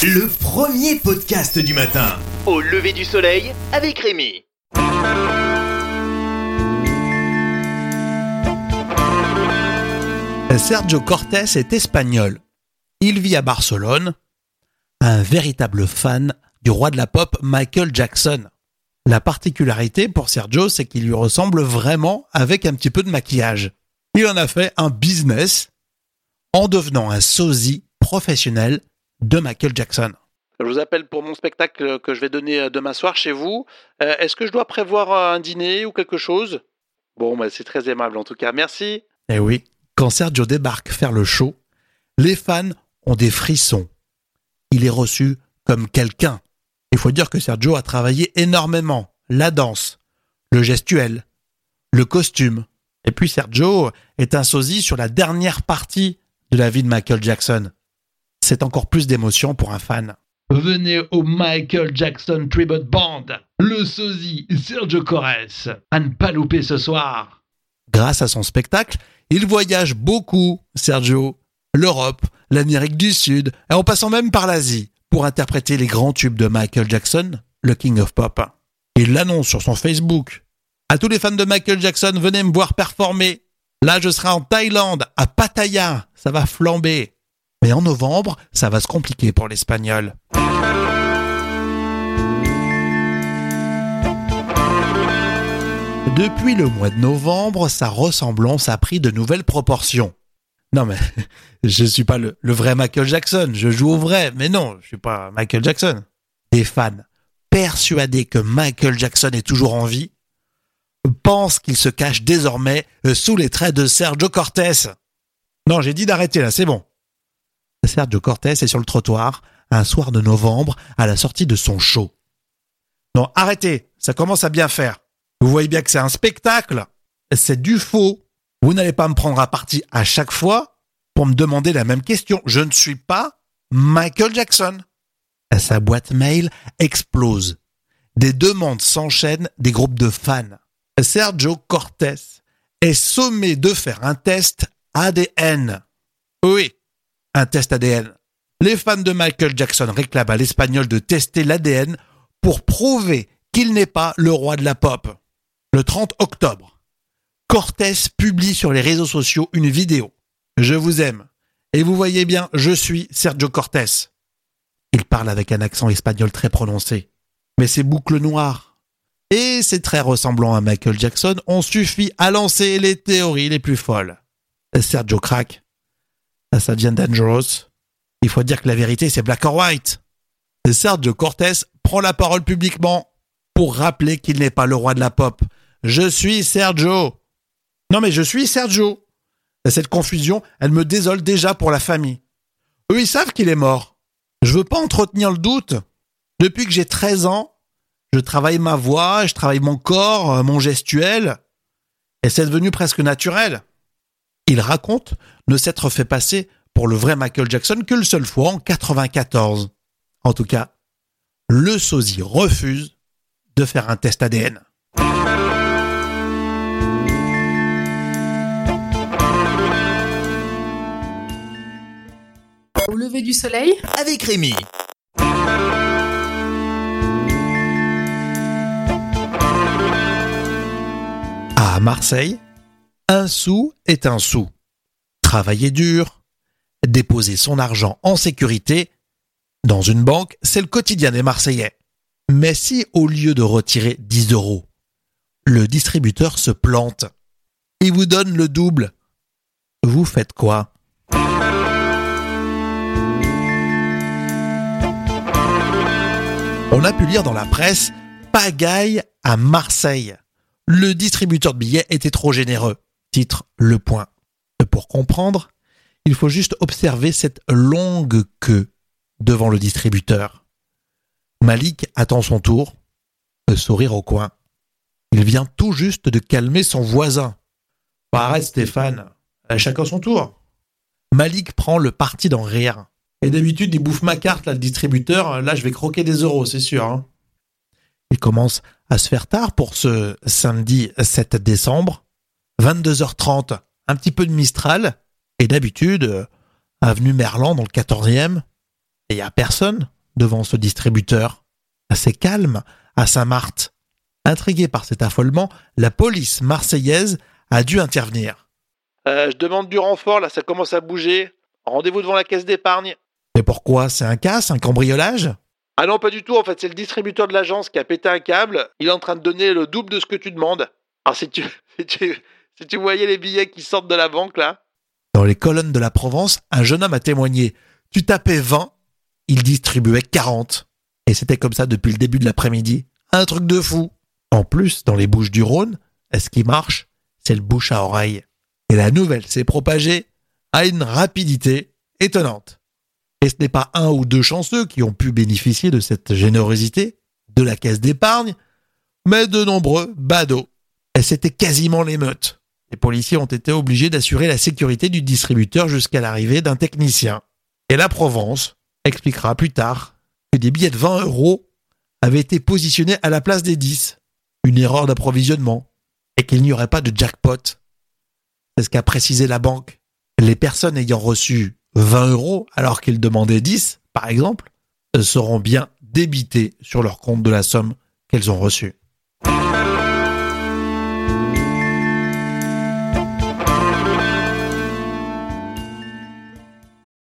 Le premier podcast du matin. Au lever du soleil avec Rémi. Sergio Cortés est espagnol. Il vit à Barcelone, un véritable fan du roi de la pop Michael Jackson. La particularité pour Sergio, c'est qu'il lui ressemble vraiment avec un petit peu de maquillage. Il en a fait un business en devenant un sosie professionnel de Michael Jackson. Je vous appelle pour mon spectacle que je vais donner euh, demain soir chez vous. Euh, Est-ce que je dois prévoir un dîner ou quelque chose? Bon, bah, c'est très aimable en tout cas. Merci. Eh oui, quand Sergio débarque faire le show, les fans ont des frissons. Il est reçu comme quelqu'un. Il faut dire que Sergio a travaillé énormément. La danse, le gestuel, le costume. Et puis Sergio est un sosie sur la dernière partie de la vie de Michael Jackson. C'est encore plus d'émotion pour un fan. Venez au Michael Jackson Tribute Band, le sosie Sergio Corres, à ne pas louper ce soir. Grâce à son spectacle, il voyage beaucoup, Sergio, l'Europe, l'Amérique du Sud, et en passant même par l'Asie, pour interpréter les grands tubes de Michael Jackson, le King of Pop. Il l'annonce sur son Facebook. À tous les fans de Michael Jackson, venez me voir performer. Là, je serai en Thaïlande, à Pattaya. Ça va flamber. Mais en novembre, ça va se compliquer pour l'Espagnol. Depuis le mois de novembre, sa ressemblance a pris de nouvelles proportions. Non mais, je suis pas le, vrai Michael Jackson, je joue au vrai, mais non, je suis pas Michael Jackson. Des fans persuadés que Michael Jackson est toujours en vie pensent qu'il se cache désormais euh, sous les traits de Sergio Cortés. Non, j'ai dit d'arrêter là, c'est bon. Sergio Cortés est sur le trottoir un soir de novembre à la sortie de son show. Non, arrêtez, ça commence à bien faire. Vous voyez bien que c'est un spectacle, c'est du faux. Vous n'allez pas me prendre à partie à chaque fois pour me demander la même question. Je ne suis pas Michael Jackson. Sa boîte mail explose. Des demandes s'enchaînent des groupes de fans. Sergio Cortés est sommé de faire un test ADN. Oui, test ADN. Les fans de Michael Jackson réclament à l'Espagnol de tester l'ADN pour prouver qu'il n'est pas le roi de la pop. Le 30 octobre, Cortés publie sur les réseaux sociaux une vidéo. Je vous aime. Et vous voyez bien, je suis Sergio Cortés. Il parle avec un accent espagnol très prononcé. Mais ses boucles noires et c'est très ressemblant à Michael Jackson ont suffi à lancer les théories les plus folles. Sergio crack. Ça devient dangerous. Il faut dire que la vérité, c'est black or white. Sergio Cortés prend la parole publiquement pour rappeler qu'il n'est pas le roi de la pop. Je suis Sergio. Non mais je suis Sergio. Cette confusion, elle me désole déjà pour la famille. Eux, ils savent qu'il est mort. Je veux pas entretenir le doute. Depuis que j'ai 13 ans, je travaille ma voix, je travaille mon corps, mon gestuel, et c'est devenu presque naturel. Il raconte ne s'être fait passer pour le vrai Michael Jackson qu'une seule fois en 94. En tout cas, le sosie refuse de faire un test ADN. Au lever du soleil Avec Rémi. À Marseille, un sou est un sou. Travailler dur, déposer son argent en sécurité dans une banque, c'est le quotidien des Marseillais. Mais si au lieu de retirer 10 euros, le distributeur se plante et vous donne le double, vous faites quoi? On a pu lire dans la presse Pagaille à Marseille. Le distributeur de billets était trop généreux. Titre Le Point. Pour comprendre, il faut juste observer cette longue queue devant le distributeur. Malik attend son tour, le sourire au coin. Il vient tout juste de calmer son voisin. Arrête Stéphane, chacun son tour. Malik prend le parti d'en rire. Et d'habitude, il bouffe ma carte, là, le distributeur. Là, je vais croquer des euros, c'est sûr. Hein. Il commence à se faire tard pour ce samedi 7 décembre. 22h30, un petit peu de Mistral. Et d'habitude, avenue Merlan dans le 14e. Et il n'y a personne devant ce distributeur. Assez calme à Saint-Marthe. Intriguée par cet affolement, la police marseillaise a dû intervenir. Euh, je demande du renfort, là, ça commence à bouger. Rendez-vous devant la caisse d'épargne. Mais pourquoi C'est un casse, un cambriolage? Ah non, pas du tout, en fait, c'est le distributeur de l'agence qui a pété un câble. Il est en train de donner le double de ce que tu demandes. Alors, si tu, si tu, si tu voyais les billets qui sortent de la banque, là. Dans les colonnes de la Provence, un jeune homme a témoigné. Tu tapais 20, il distribuait 40. Et c'était comme ça depuis le début de l'après-midi. Un truc de fou. En plus, dans les Bouches du Rhône, ce qui marche, c'est le bouche à oreille. Et la nouvelle s'est propagée à une rapidité étonnante. Et ce n'est pas un ou deux chanceux qui ont pu bénéficier de cette générosité de la caisse d'épargne, mais de nombreux badauds. Et c'était quasiment l'émeute. Les policiers ont été obligés d'assurer la sécurité du distributeur jusqu'à l'arrivée d'un technicien. Et la Provence expliquera plus tard que des billets de 20 euros avaient été positionnés à la place des 10. Une erreur d'approvisionnement. Et qu'il n'y aurait pas de jackpot. C'est ce qu'a précisé la banque. Les personnes ayant reçu 20 euros alors qu'ils demandaient 10, par exemple, seront bien débitées sur leur compte de la somme qu'elles ont reçue.